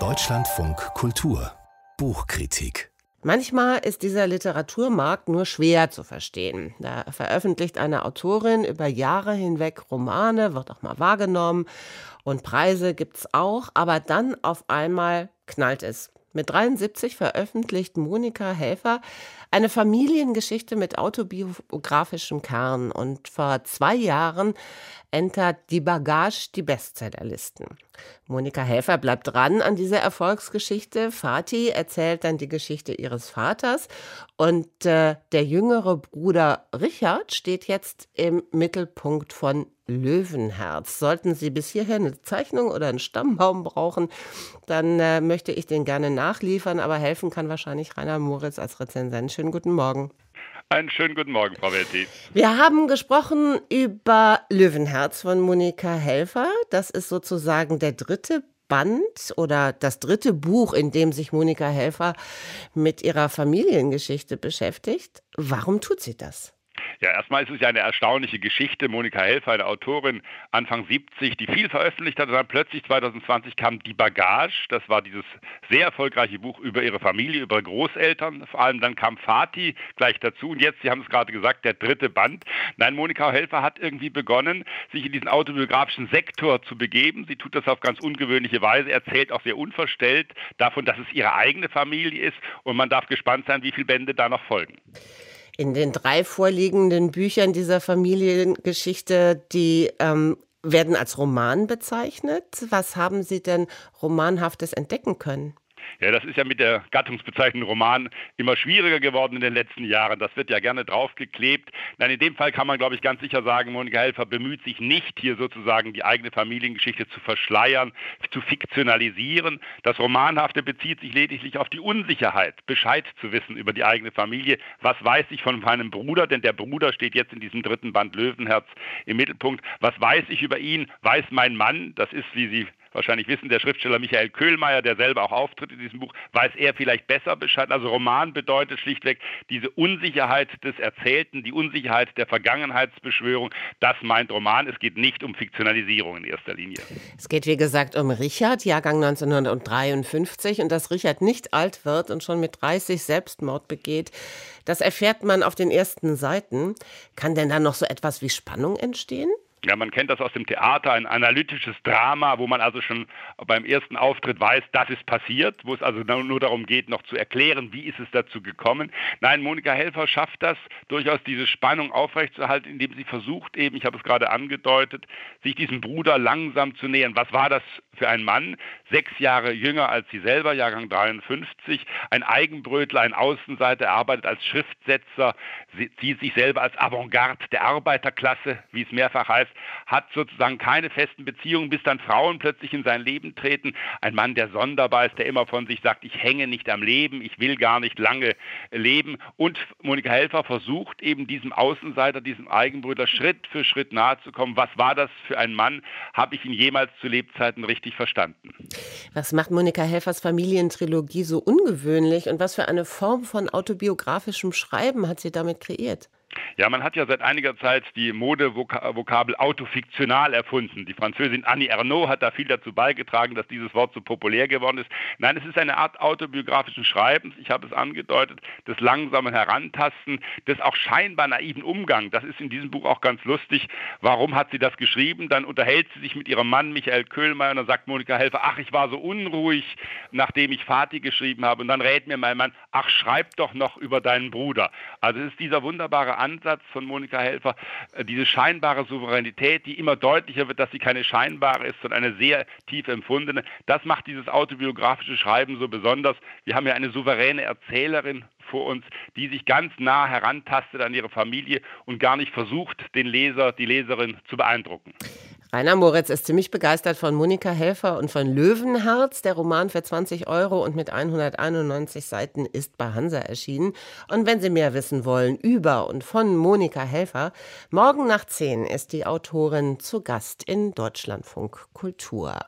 Deutschlandfunk Kultur Buchkritik Manchmal ist dieser Literaturmarkt nur schwer zu verstehen. Da veröffentlicht eine Autorin über Jahre hinweg Romane, wird auch mal wahrgenommen und Preise gibt's auch, aber dann auf einmal knallt es. Mit 73 veröffentlicht Monika Helfer eine Familiengeschichte mit autobiografischem Kern und vor zwei Jahren entert die Bagage die Bestsellerlisten. Monika Helfer bleibt dran an dieser Erfolgsgeschichte. Fatih erzählt dann die Geschichte ihres Vaters und äh, der jüngere Bruder Richard steht jetzt im Mittelpunkt von Löwenherz. Sollten Sie bis hierher eine Zeichnung oder einen Stammbaum brauchen, dann äh, möchte ich den gerne nachliefern, aber helfen kann wahrscheinlich Rainer Moritz als Rezensent. Schönen guten Morgen. Einen schönen guten Morgen, Frau Welti. Wir haben gesprochen über Löwenherz von Monika Helfer. Das ist sozusagen der dritte Band oder das dritte Buch, in dem sich Monika Helfer mit ihrer Familiengeschichte beschäftigt. Warum tut sie das? Ja, erstmal ist es ja eine erstaunliche Geschichte. Monika Helfer, eine Autorin Anfang 70, die viel veröffentlicht hat und dann plötzlich 2020 kam Die Bagage. Das war dieses sehr erfolgreiche Buch über ihre Familie, über Großeltern. Vor allem dann kam Fatih gleich dazu und jetzt, Sie haben es gerade gesagt, der dritte Band. Nein, Monika Helfer hat irgendwie begonnen, sich in diesen autobiografischen Sektor zu begeben. Sie tut das auf ganz ungewöhnliche Weise, erzählt auch sehr unverstellt davon, dass es ihre eigene Familie ist und man darf gespannt sein, wie viele Bände da noch folgen. In den drei vorliegenden Büchern dieser Familiengeschichte, die ähm, werden als Roman bezeichnet. Was haben Sie denn Romanhaftes entdecken können? Ja, das ist ja mit der Gattungsbezeichnung Roman immer schwieriger geworden in den letzten Jahren. Das wird ja gerne draufgeklebt. Nein, in dem Fall kann man, glaube ich, ganz sicher sagen, Monika Helfer bemüht sich nicht, hier sozusagen die eigene Familiengeschichte zu verschleiern, zu fiktionalisieren. Das Romanhafte bezieht sich lediglich auf die Unsicherheit, Bescheid zu wissen über die eigene Familie. Was weiß ich von meinem Bruder? Denn der Bruder steht jetzt in diesem dritten Band Löwenherz im Mittelpunkt. Was weiß ich über ihn? Weiß mein Mann? Das ist, wie Sie wahrscheinlich wissen, der Schriftsteller Michael Köhlmeier, der selber auch auftritt in diesem Buch, weiß er vielleicht besser Bescheid. Also Roman bedeutet schlichtweg diese Unsicherheit des Erzählten, die Unsicherheit der Vergangenheitsbeschwörung. Das meint Roman. Es geht nicht um Fiktionalisierung in erster Linie. Es geht, wie gesagt, um Richard, Jahrgang 1953 und dass Richard nicht alt wird und schon mit 30 Selbstmord begeht. Das erfährt man auf den ersten Seiten. Kann denn da noch so etwas wie Spannung entstehen? Ja, man kennt das aus dem Theater, ein analytisches Drama, wo man also schon beim ersten Auftritt weiß, das ist passiert, wo es also nur darum geht, noch zu erklären, wie ist es dazu gekommen. Nein, Monika Helfer schafft das, durchaus diese Spannung aufrechtzuerhalten, indem sie versucht eben, ich habe es gerade angedeutet, sich diesem Bruder langsam zu nähern. Was war das für ein Mann? Sechs Jahre jünger als sie selber, Jahrgang 53, ein Eigenbrötler, ein Außenseiter, er arbeitet als Schriftsetzer, sieht sich selber als Avantgarde der Arbeiterklasse, wie es mehrfach heißt, hat sozusagen keine festen Beziehungen, bis dann Frauen plötzlich in sein Leben treten. Ein Mann, der sonderbar ist, der immer von sich sagt, ich hänge nicht am Leben, ich will gar nicht lange leben. Und Monika Helfer versucht eben diesem Außenseiter, diesem Eigenbrüder Schritt für Schritt nahezukommen. Was war das für ein Mann? Habe ich ihn jemals zu Lebzeiten richtig verstanden? Was macht Monika Helfers Familientrilogie so ungewöhnlich und was für eine Form von autobiografischem Schreiben hat sie damit kreiert? Ja, man hat ja seit einiger Zeit die Modevokabel autofiktional erfunden. Die Französin Annie Ernaux hat da viel dazu beigetragen, dass dieses Wort so populär geworden ist. Nein, es ist eine Art autobiografischen Schreibens, ich habe es angedeutet, des langsamen Herantasten, des auch scheinbar naiven Umgangs. Das ist in diesem Buch auch ganz lustig. Warum hat sie das geschrieben? Dann unterhält sie sich mit ihrem Mann Michael Köhlmeier und dann sagt Monika Helfer, ach, ich war so unruhig, nachdem ich Vati geschrieben habe. Und dann rät mir mein Mann, ach, schreib doch noch über deinen Bruder. Also es ist dieser wunderbare Ansatz von Monika Helfer, äh, diese scheinbare Souveränität, die immer deutlicher wird, dass sie keine scheinbare ist, sondern eine sehr tief empfundene. Das macht dieses autobiografische Schreiben so besonders. Wir haben ja eine souveräne Erzählerin vor uns, die sich ganz nah herantastet an ihre Familie und gar nicht versucht, den Leser, die Leserin zu beeindrucken. Rainer Moritz ist ziemlich begeistert von Monika Helfer und von Löwenherz. Der Roman für 20 Euro und mit 191 Seiten ist bei Hansa erschienen. Und wenn Sie mehr wissen wollen über und von Monika Helfer, morgen nach 10 ist die Autorin zu Gast in Deutschlandfunk Kultur.